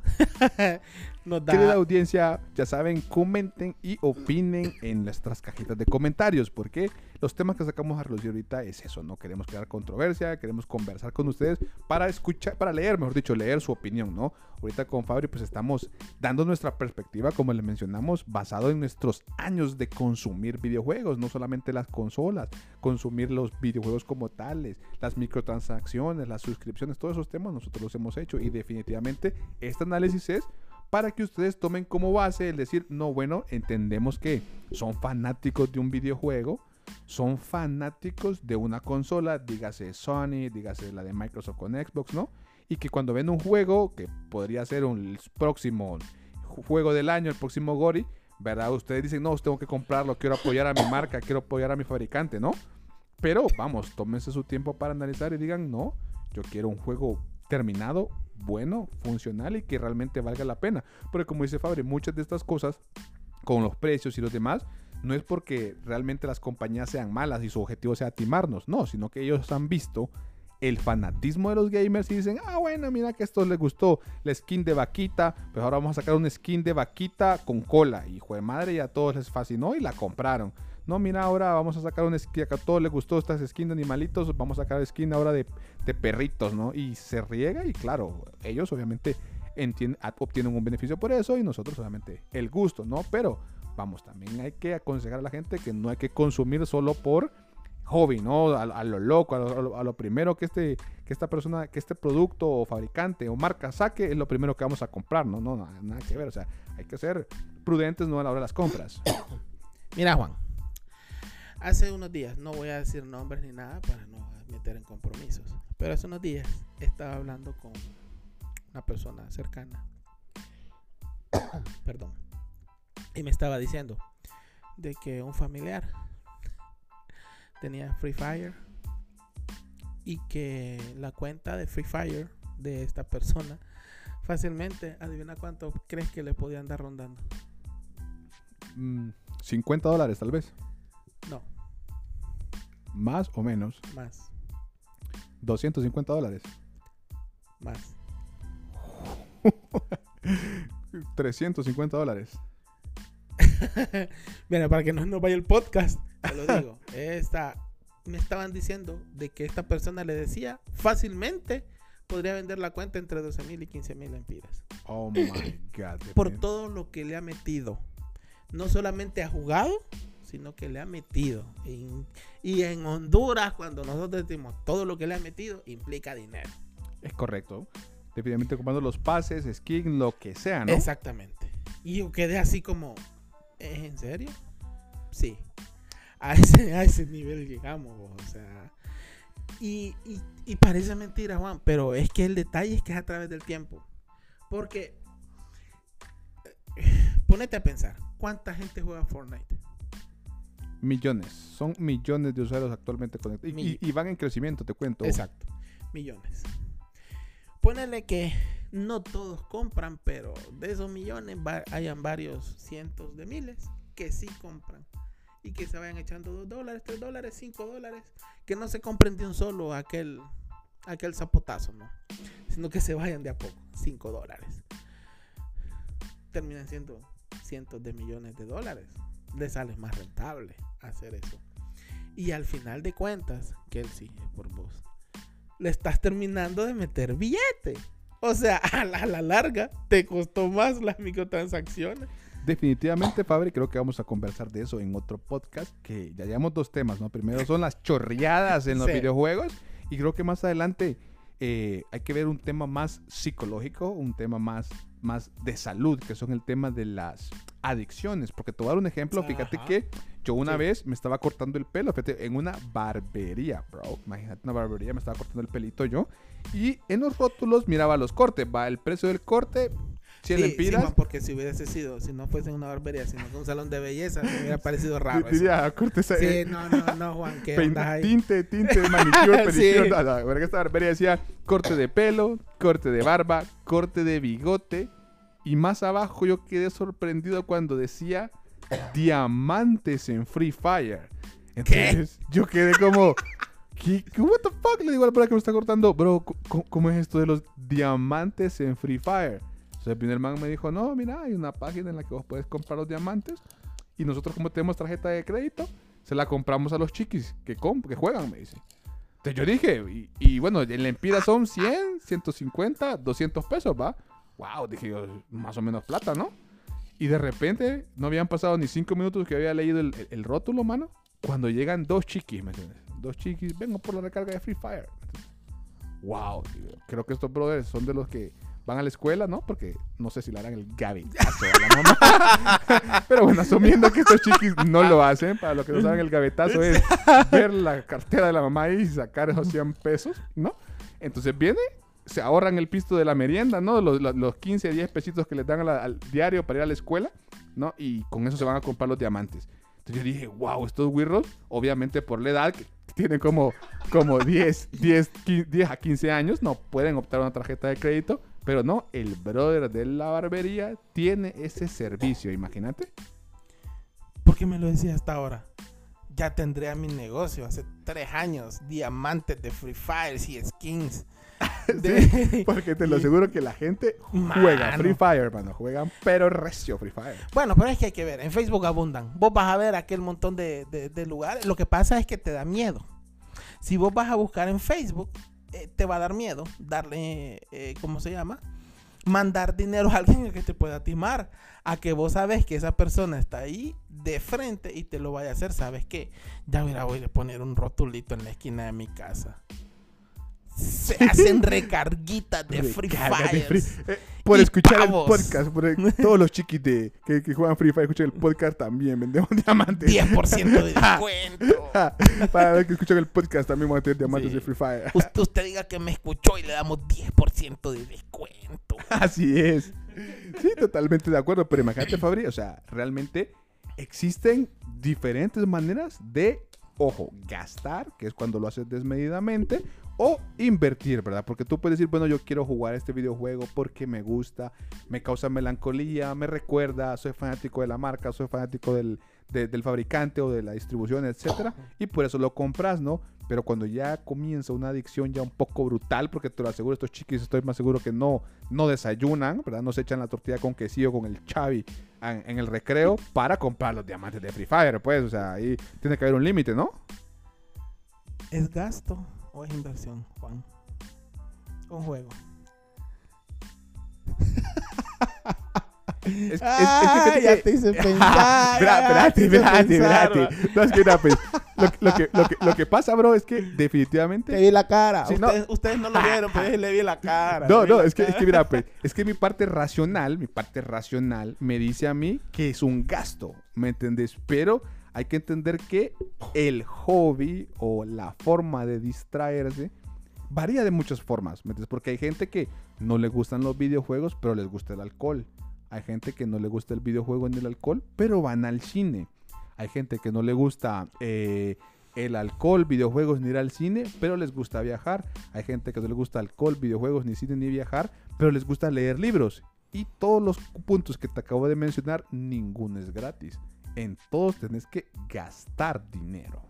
nos da... Querida audiencia, ya saben, comenten y opinen en nuestras cajitas de comentarios, porque los temas que sacamos a relucir ahorita es eso, no queremos crear controversia, queremos conversar con ustedes para escuchar, para leer, mejor dicho, leer su opinión, ¿no? Ahorita con Fabri pues estamos dando nuestra perspectiva, como les mencionamos, basado en nuestros años de consumir videojuegos, no solamente las consolas, consumir los videojuegos como tales, las microtransacciones, las suscripciones, todos esos temas nosotros los hemos hecho y definitivamente este análisis es para que ustedes tomen como base el decir, no, bueno, entendemos que son fanáticos de un videojuego, son fanáticos de una consola, dígase Sony, dígase la de Microsoft con Xbox, ¿no? y que cuando ven un juego que podría ser un próximo juego del año, el próximo Gori, ¿verdad? Ustedes dicen, no, tengo que comprarlo, quiero apoyar a mi marca, quiero apoyar a mi fabricante, ¿no? Pero vamos, tómense su tiempo para analizar y digan, no, yo quiero un juego terminado, bueno, funcional y que realmente valga la pena. Porque como dice Fabri, muchas de estas cosas, con los precios y los demás, no es porque realmente las compañías sean malas y su objetivo sea timarnos, no, sino que ellos han visto el fanatismo de los gamers y dicen, ah, bueno, mira que esto les gustó, la skin de vaquita, pues ahora vamos a sacar una skin de vaquita con cola. Hijo de madre, y a todos les fascinó y la compraron. No, mira, ahora vamos a sacar una skin, a todos les gustó estas skins de animalitos, vamos a sacar skin ahora de, de perritos, ¿no? Y se riega y claro, ellos obviamente obtienen un beneficio por eso y nosotros obviamente el gusto, ¿no? Pero vamos, también hay que aconsejar a la gente que no hay que consumir solo por hobby, ¿no? A, lo loco, a lo, primero que este, que esta persona, que este producto o fabricante o marca saque es lo primero que vamos a comprar, ¿no? No, nada, que ver, o sea, hay que ser prudentes, ¿no? A la hora de las compras. Mira, Juan, hace unos días, no voy a decir nombres ni nada para no meter en compromisos, pero hace unos días estaba hablando con una persona cercana, perdón, y me estaba diciendo de que un familiar tenía Free Fire y que la cuenta de Free Fire de esta persona fácilmente, adivina cuánto crees que le podían andar rondando. 50 mm, dólares tal vez. No. Más o menos. Más. 250 dólares. Más. 350 dólares. Mira, para que no nos vaya el podcast, te lo digo. Esta, me estaban diciendo de que esta persona le decía fácilmente podría vender la cuenta entre 12 mil y 15 mil empiras. Oh my God. Por todo lo que le ha metido. No solamente ha jugado, sino que le ha metido. y en Honduras, cuando nosotros decimos todo lo que le ha metido, implica dinero. Es correcto. Definitivamente comprando los pases, skin, lo que sea, ¿no? Exactamente. Y yo quedé así como, ¿es en serio? Sí a ese, a ese nivel llegamos, o sea. Y, parece mentira, Juan, pero es que el detalle es que es a través del tiempo. Porque, eh, ponete a pensar, ¿cuánta gente juega Fortnite? Millones, son millones de usuarios actualmente conectados. Y, van en crecimiento, te cuento. Exacto, millones. Ponele que no todos compran, pero de esos millones hayan varios cientos de miles que sí compran y que se vayan echando 2 dólares, 3 dólares, 5 dólares, que no se compren de un solo aquel, aquel zapotazo, ¿no? Sino que se vayan de a poco, 5 dólares. Terminan siendo cientos de millones de dólares. Le sale más rentable hacer eso. Y al final de cuentas, él sí, por vos, le estás terminando de meter billete. O sea, a la, a la larga te costó más las microtransacciones definitivamente, Fabri, creo que vamos a conversar de eso en otro podcast, que ya llevamos dos temas, ¿no? Primero son las chorreadas en los videojuegos y creo que más adelante eh, hay que ver un tema más psicológico, un tema más, más de salud, que son el tema de las adicciones. Porque te voy a dar un ejemplo, fíjate que yo una vez me estaba cortando el pelo, fíjate, en una barbería, bro. Imagínate una barbería, me estaba cortando el pelito yo. Y en los rótulos miraba los cortes, va el precio del corte, si sí, empiras. porque si hubiese sido, si no fuese una barbería, sino un salón de belleza, me hubiera parecido raro. Diría, Sí, eh, no, no, no, Juan, ¿qué onda Tinte, tinte, manicure, pedicure. sí. no, esta barbería decía corte de pelo, corte de barba, corte de bigote. Y más abajo yo quedé sorprendido cuando decía diamantes en Free Fire. Entonces yo quedé como, ¿qué, what the fuck? Le digo a la persona que me está cortando, bro, ¿cómo es esto de los diamantes en Free Fire? El primer man me dijo, no, mira, hay una página en la que vos puedes comprar los diamantes. Y nosotros como tenemos tarjeta de crédito, se la compramos a los chiquis que, que juegan, me dice. Entonces yo dije, y, bueno, en la Empira son 100, 150, 200 pesos, ¿va? Wow, dije yo, más o menos plata, ¿no? Y de repente, no habían pasado ni 5 minutos que había leído el, rótulo, mano. Cuando llegan dos chiquis, ¿me entiendes? Dos chiquis, vengo por la recarga de Free Fire. Wow, creo que estos brothers son de los que van a la escuela, ¿no? Porque no sé si le harán el gavetazo a la mamá. Pero bueno, asumiendo que estos chiquis no lo hacen, para lo que no saben, el gavetazo es ver la cartera de la mamá y sacar esos 100 pesos, ¿no? Entonces viene, se ahorran el pisto de la merienda, ¿no? Los, los, los 15, 10 pesitos que les dan la- al diario para ir a la escuela, ¿no? Y con eso se van a comprar los diamantes. Entonces yo dije, wow, estos wirros, obviamente por la edad, que tienen como, como 10, 10, 15, 10 a 15 años, no pueden optar a una tarjeta de crédito, pero no, el brother de la barbería tiene ese servicio, imagínate. ¿Por qué me lo decía hasta ahora? Ya tendría mi negocio hace tres años. Diamantes de Free Fire y skins. De- Porque te lo aseguro que la gente juega Mano. Free Fire, mano. Juegan pero recio Free Fire. Bueno, pero es que hay que ver. En Facebook abundan. Vos vas a ver aquel montón de, de- de lugares. Lo que pasa es que te da miedo. Si vos vas a buscar en Facebook, eh, te va a dar miedo darle, eh, ¿cómo se llama? Mandar dinero a alguien que te pueda timar. A que vos sabes que esa persona está ahí de frente y te lo vaya a hacer. ¿Sabes qué? Ya mira, voy a poner un rotulito en la esquina de mi casa. Se hacen recarguitas de Free Fire. Eh, por Y escuchar pavos. el podcast, por el- todos los chiquis de, que, que juegan Free Fire escuchan el podcast también, vendemos diamantes. 10% de descuento. Para los que escuchan el podcast también vamos a tener diamantes Sí. de Free Fire. usted, usted diga que me escuchó y le damos 10% de descuento. Así es. Sí, totalmente de acuerdo. Pero imagínate, Fabri, o sea, realmente existen diferentes maneras de, ojo, gastar, que es cuando lo haces desmedidamente, o invertir, ¿verdad? Porque tú puedes decir, bueno, yo quiero jugar este videojuego porque me gusta, me causa melancolía, me recuerda, soy fanático de la marca, soy fanático del, de- del fabricante o de la distribución, etcétera, y por eso lo compras, ¿no? Pero cuando ya comienza una adicción ya un poco brutal, porque te lo aseguro, estos chiquis estoy más seguro que no, no desayunan, ¿verdad? No se echan la tortilla con quesillo con el chavi en, en el recreo para comprar los diamantes de Free Fire, pues, o sea, ahí tiene que haber un límite, ¿no? ¿Es gasto o es inversión, Juan? Un juego. Es, es- Ah, es que ya te hice pensar. Espérate, espérate, espérate. No, es que, mira, pues, lo, que- lo que, lo, que, lo que pasa, bro, es que definitivamente... Te vi la cara. Sí, no. ustedes, ustedes no lo vieron, pero yo le vi la cara. No, no, es que, es que mira, pues, es que mi parte racional, mi parte racional me dice a mí que es un gasto, ¿me entendés? Pero hay que entender que el hobby o la forma de distraerse varía de muchas formas, ¿me? Porque hay gente que no le gustan los videojuegos, pero les gusta el alcohol. Hay gente que no le gusta el videojuego ni el alcohol, pero van al cine. Hay gente que no le gusta eh, el alcohol, videojuegos ni ir al cine, pero les gusta viajar. Hay gente que no le gusta alcohol, videojuegos, ni cine ni viajar, pero les gusta leer libros. Y todos los puntos que te acabo de mencionar, ninguno es gratis. En todos tenés que gastar dinero.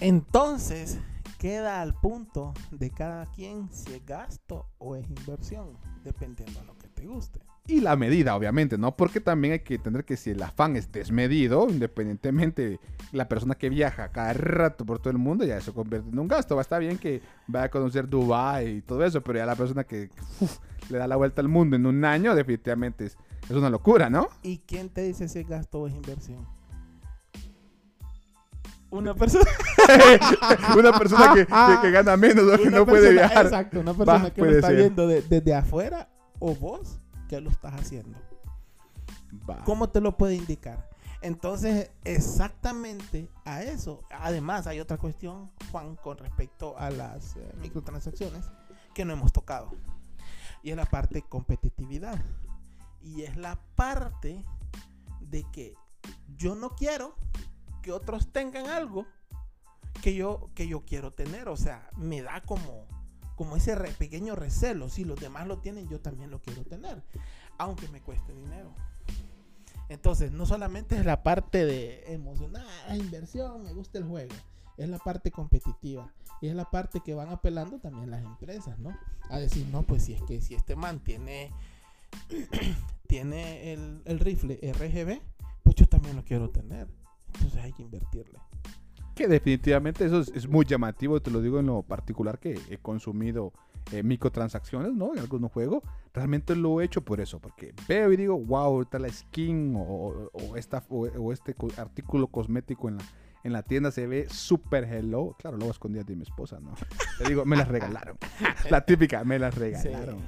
Entonces, queda al punto de cada quien si es gasto o es inversión, dependiendo de lo que te guste. Y la medida, obviamente, ¿no? Porque también hay que entender que si el afán es desmedido, independientemente la persona que viaja cada rato por todo el mundo, ya se convierte en un gasto. Va a estar bien que vaya a conocer Dubai y todo eso, pero ya la persona que uf, le da la vuelta al mundo en un año, definitivamente es, es una locura, ¿no? ¿Y quién te dice si es gasto o es inversión? Una persona, una persona que, que- que gana menos o que no puede viajar. Exacto, una persona que lo está ser. viendo de- desde afuera o vos que lo estás haciendo. ¿Cómo te lo puede indicar? Entonces, exactamente a eso. Además, hay otra cuestión, Juan, con respecto a las eh, microtransacciones que no hemos tocado. Y es la parte competitividad. Y es la parte de que yo no quiero que otros tengan algo que yo, que yo quiero tener. O sea, me da como, como ese pequeño recelo. Si los demás lo tienen, yo también lo quiero tener. Aunque me cueste dinero. Entonces, no solamente es la parte de emocional, ah, inversión, me gusta el juego. Es la parte competitiva. Y es la parte que van apelando también las empresas, ¿no? A decir, no, pues si es que si este man tiene, tiene el, el rifle RGB, pues yo también lo quiero tener. Entonces hay que invertirle. Que definitivamente eso es, es muy llamativo, te lo digo en lo particular que he consumido eh, microtransacciones, ¿no? En algunos juegos. Realmente lo he hecho por eso, porque veo y digo, wow, ahorita la skin o, o- esta, o, o este artículo cosmético en la, en la tienda se ve súper hello. Claro, luego escondía de mi esposa, ¿no? Te digo, me las regalaron. La típica, me las regalaron.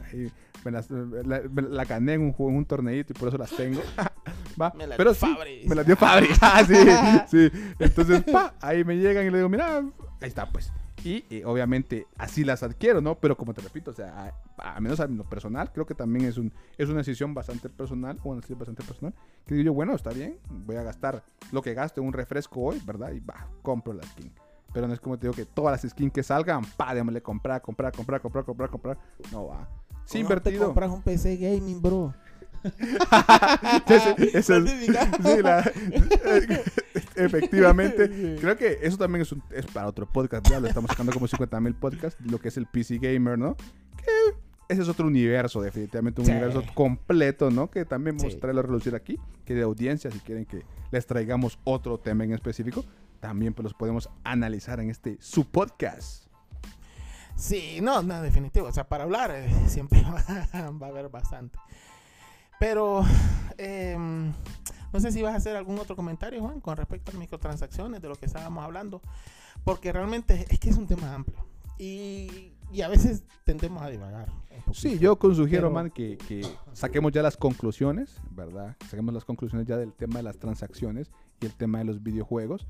Me las, la, me la gané en un, en un torneito y por eso las tengo. Va, Me las pero dio sí, Fabri. me las dio Fabri. Ah, sí, sí. Entonces, pa, ahí me llegan y le digo, mira, ahí está, pues. Y eh, obviamente así las adquiero, ¿no? Pero como te repito, o sea, a, a menos a lo personal, creo que también es, un, es una decisión bastante personal, o una decisión bastante personal, que digo yo, bueno, está bien, voy a gastar lo que gasto en un refresco hoy, ¿verdad? Y va, compro la skin. Pero no es como te digo que todas las skins que salgan, pa, démosle comprar, comprar, comprar, comprar, comprar, comprar. No va. Sí, ¿Cómo te invertido. compras un PC gaming, bro? Ese es- sí, la- efectivamente. Creo que eso también es, un- es para otro podcast. Ya lo estamos sacando como 50 mil podcasts. Lo que es el PC Gamer, ¿no? Que ese es otro universo, definitivamente. Un Sí. universo completo, ¿no? Que también vamos Sí. a traerlo a relucir aquí. Que de audiencia, si quieren que les traigamos otro tema en específico, también pues los podemos analizar en este su podcast. Sí, no, no, definitivo. O sea, para hablar eh, siempre va, va a haber bastante. Pero em, no sé si vas a hacer algún otro comentario, Juan, con respecto a las microtransacciones, de lo que estábamos hablando. Porque realmente es que es un tema amplio. Y, y a veces tendemos a divagar. Sí, yo sugiero, Pero- man, que, que saquemos ya las conclusiones, ¿verdad? Saquemos las conclusiones ya del tema de las transacciones y el tema de los videojuegos.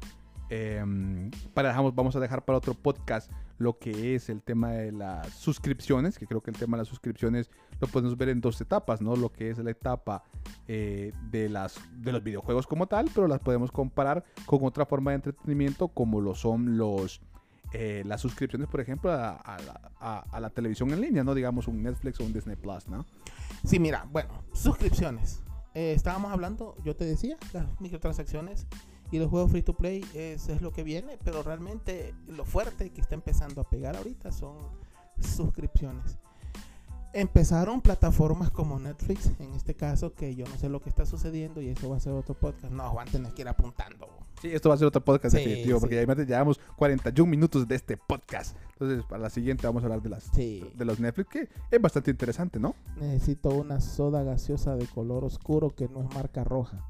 Em, para dejamos, vamos a dejar para otro podcast lo que es el tema de las suscripciones, que creo que el tema de las suscripciones lo podemos ver en dos etapas, ¿no? Lo que es la etapa eh, de, las, de los videojuegos como tal, pero las podemos comparar con otra forma de entretenimiento como lo son los, eh, las suscripciones, por ejemplo, a, a la, televisión en línea, ¿no? Digamos un Netflix o un Disney Plus, ¿no? Sí, mira, bueno, suscripciones. Eh, estábamos hablando, yo te decía, las microtransacciones y los juegos free to play es, es lo que viene, pero realmente lo fuerte que está empezando a pegar ahorita son suscripciones. Empezaron plataformas como Netflix, en este caso, que yo no sé lo que está sucediendo y eso va a ser otro podcast. No, Juan, tenés que ir apuntando. Sí, esto va a ser otro podcast Sí, definitivo, porque sí. además llevamos 41 minutos de este podcast. Entonces, para la siguiente vamos a hablar de las Sí, de los Netflix, que es bastante interesante, ¿no? necesito una soda gaseosa de color oscuro que no es marca roja.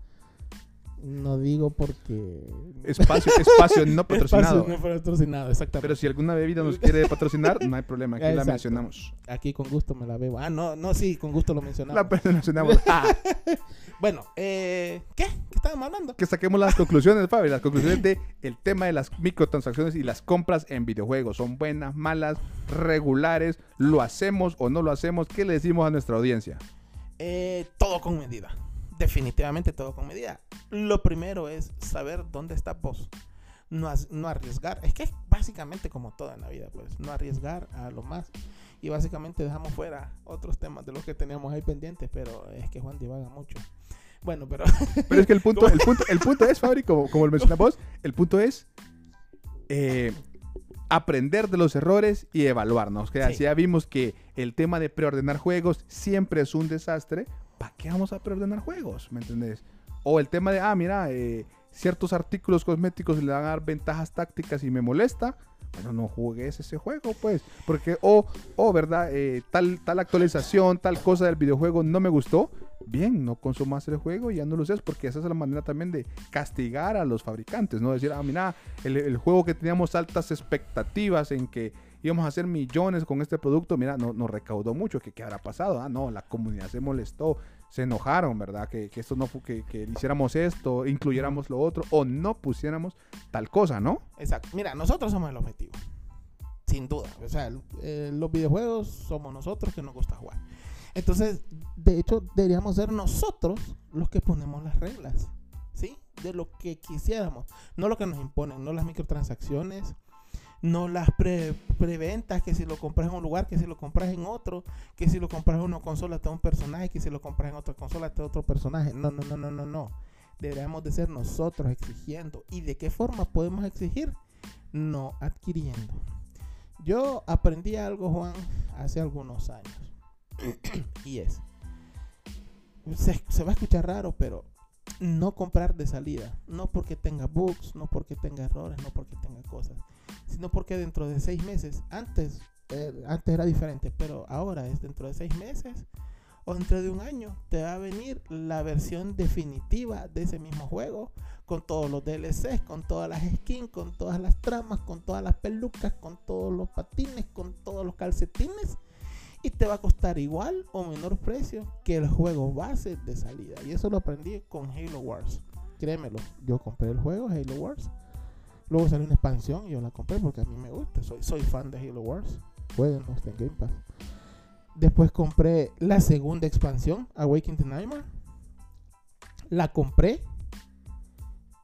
No digo porque... Espacio, espacio no patrocinado. Espacio no patrocinado, exactamente. Pero si alguna bebida nos quiere patrocinar, no hay problema, aquí la mencionamos. Aquí con gusto me la bebo. Ah, no, no, sí, con gusto lo mencionamos. La mencionamos. Ah, Bueno, eh, ¿qué? ¿Qué estábamos hablando? que saquemos las conclusiones, Fabi, las conclusiones de el tema de las microtransacciones y las compras en videojuegos. ¿Son buenas, malas, regulares? ¿Lo hacemos o no lo hacemos? ¿Qué le decimos a nuestra audiencia? Eh, todo con medida. Definitivamente todo con medida. Lo primero es saber dónde está vos. No, as- no arriesgar. Es que es básicamente como todo en la vida, pues. No arriesgar a lo más. Y básicamente dejamos fuera otros temas de los que teníamos ahí pendientes, pero es que Juan divaga mucho. Bueno, pero Pero es que el punto, el punto, el punto es, Fabri, como, como lo mencionas vos, el punto es eh, aprender de los errores y evaluarnos. Que Sí. así ya vimos que el tema de preordenar juegos siempre es un desastre. ¿Para qué vamos a preordenar juegos? ¿Me entendés? O el tema de, ah, mira, eh, ciertos artículos cosméticos le van a dar ventajas tácticas y me molesta. Bueno, no juegues ese juego, pues. Porque, o, o ¿verdad? Eh, tal, tal actualización, tal cosa del videojuego no me gustó. Bien, no consumas el juego y ya no lo uses, porque esa es la manera también de castigar a los fabricantes, ¿no? Decir, ah, mira, el juego que teníamos altas expectativas en que íbamos a hacer millones con este producto, mira, no, nos recaudó mucho. ¿Qué, ¿Qué habrá pasado? Ah, no, la comunidad se molestó, se enojaron, ¿verdad? Que, que esto no que, que hiciéramos esto, incluyéramos lo otro, o no pusiéramos tal cosa, ¿no? Exacto. Mira, nosotros somos el objetivo. Sin duda. O sea, eh, los videojuegos somos nosotros que nos gusta jugar. Entonces, de hecho, deberíamos ser nosotros los que ponemos las reglas. ¿Sí? De lo que quisiéramos. No lo que nos imponen, no las microtransacciones, no las pre- preventas, que si lo compras en un lugar, que si lo compras en otro, que si lo compras en una consola te da un personaje, que si lo compras en otra consola te otro personaje. No, no, no, no, no, no. Deberíamos de ser nosotros exigiendo. ¿Y de qué forma podemos exigir? No adquiriendo. Yo aprendí algo, Juan, hace algunos años. y es, se, se va a escuchar raro, pero no comprar de salida. No porque tenga bugs, no porque tenga errores, no porque tenga cosas. Sino porque dentro de seis meses, antes, eh, antes era diferente, pero ahora es dentro de seis meses o dentro de un año te va a venir la versión definitiva de ese mismo juego con todos los DLCs, con todas las skins, con todas las tramas, con todas las pelucas, con todos los patines, con todos los calcetines y te va a costar igual o menor precio que el juego base de salida. Y eso lo aprendí con Halo Wars. Créemelo, yo compré el juego Halo Wars, Luego salió una expansión y yo la compré porque a mí me gusta. Soy, soy fan de Halo Wars. Jueguenlo, está en Game Pass. Después compré la segunda expansión, Awakening the Nightmare. La compré.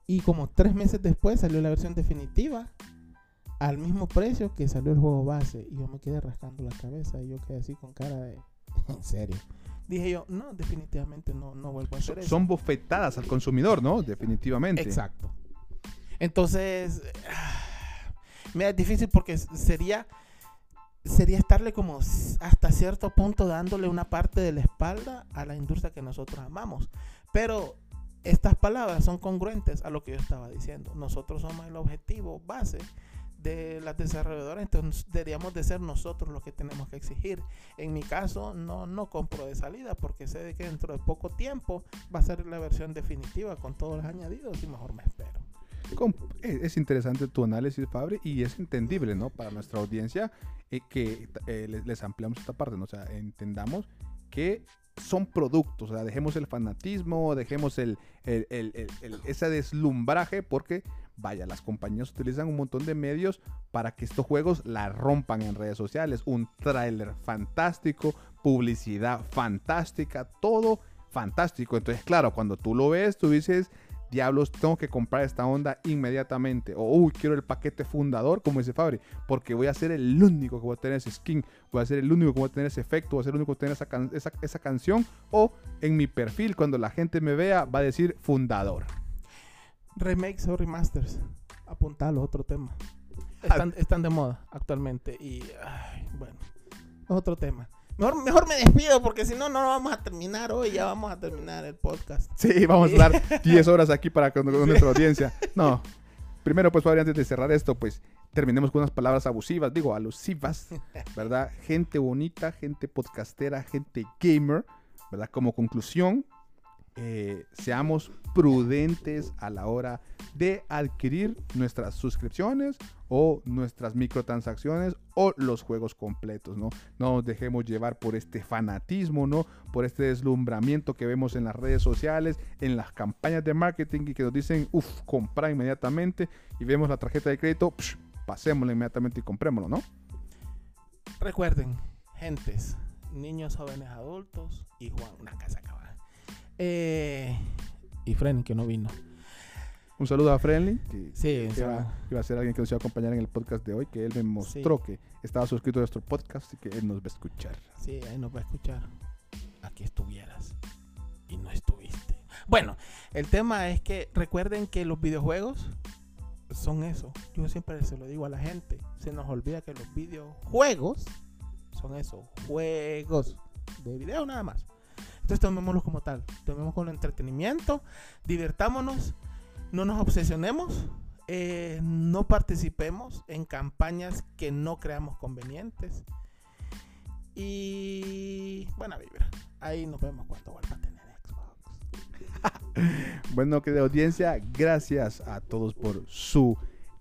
Y como tres meses después salió la versión definitiva. Al mismo precio que salió el juego base. Y yo me quedé rascando la cabeza. Y yo quedé así con cara de... en serio. Dije yo, no, definitivamente no, no vuelvo a hacer Son, eso. son bofetadas al consumidor, ¿no? Definitivamente. Exacto. Entonces, me es difícil porque sería sería estarle como hasta cierto punto dándole una parte de la espalda a la industria que nosotros amamos. Pero estas palabras son congruentes a lo que yo estaba diciendo. Nosotros somos el objetivo base de las desarrolladoras, entonces deberíamos de ser nosotros los que tenemos que exigir. En mi caso, no, no compro de salida porque sé de que dentro de poco tiempo va a ser la versión definitiva con todos los añadidos y mejor me. Com- Es es interesante tu análisis, Fabri, y es entendible, ¿no? Para nuestra audiencia eh, que eh, les, ampliamos esta parte, ¿no? O sea, entendamos que son productos, o sea, dejemos el fanatismo, dejemos el- el- el- el- ese deslumbraje, porque, vaya, las compañías utilizan un montón de medios para que estos juegos la rompan en redes sociales. Un tráiler fantástico, publicidad fantástica, todo fantástico. Entonces, claro, cuando tú lo ves, tú dices, diablos, tengo que comprar esta onda inmediatamente. O, uy, quiero el paquete fundador, como dice Fabri, porque voy a ser el único que voy a tener ese skin, voy a ser el único que voy a tener ese efecto, voy a ser el único que voy a tener esa, can- esa, esa canción. O en mi perfil, cuando la gente me vea, va a decir fundador. Remakes o remasters, apuntalo, otro tema. Están, están de moda actualmente y, ay, bueno, otro tema. Mejor, mejor me despido porque si no, no vamos a terminar hoy, ya vamos a terminar el podcast. Sí, vamos a dar 10 horas aquí para con, con nuestra audiencia. No. Primero, pues, Fabri, antes de cerrar esto, pues, terminemos con unas palabras abusivas, digo, alusivas, ¿verdad? Gente bonita, gente podcastera, gente gamer, ¿verdad? Como conclusión, eh, seamos prudentes a la hora de adquirir nuestras suscripciones o nuestras microtransacciones o los juegos completos, ¿no? No nos dejemos llevar por este fanatismo, ¿no? Por este deslumbramiento que vemos en las redes sociales, en las campañas de marketing y que nos dicen, uff, compra inmediatamente y vemos la tarjeta de crédito, psh, pasémosla inmediatamente y comprémoslo, ¿no? Recuerden, gentes, niños, jóvenes, adultos y Juan, una casa acabada. Eh, y Fren, que no vino. Un saludo a Friendly, que, Sí, que va, va a ser alguien que nos iba a acompañar en el podcast de hoy, que él me mostró que estaba suscrito a nuestro podcast y que él nos va a escuchar. Sí, ahí nos va a escuchar. Aquí estuvieras. Y no estuviste. Bueno, el tema es que recuerden que los videojuegos son eso. Yo siempre se lo digo a la gente. Se nos olvida que los videojuegos son eso. Juegos de video nada más. Entonces tomémoslos como tal. Tomémoslos con entretenimiento. Divirtámonos. No nos obsesionemos. eh, no participemos en campañas que no creamos convenientes. Y buena vibra. Ahí nos vemos cuando vuelva a tener Xbox. Bueno, querida audiencia, gracias a todos por su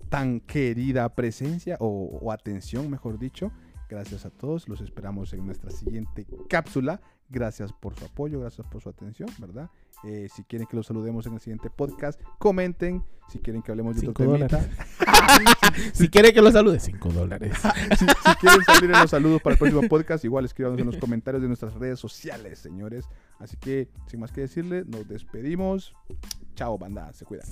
tan querida presencia o, o atención, mejor dicho. Gracias a todos, los esperamos en nuestra siguiente cápsula. Gracias por su apoyo, gracias por su atención, ¿verdad? Eh, si quieren que los saludemos en el siguiente podcast, comenten. Si quieren que hablemos de otro Cinco temita, dólares. si quiere que lo salude, 5 dólares. si, si quieren salir en los saludos para el próximo podcast, igual escríbanos en los comentarios de nuestras redes sociales, señores. Así que, sin más que decirle, nos despedimos. Chao, banda, se cuidan.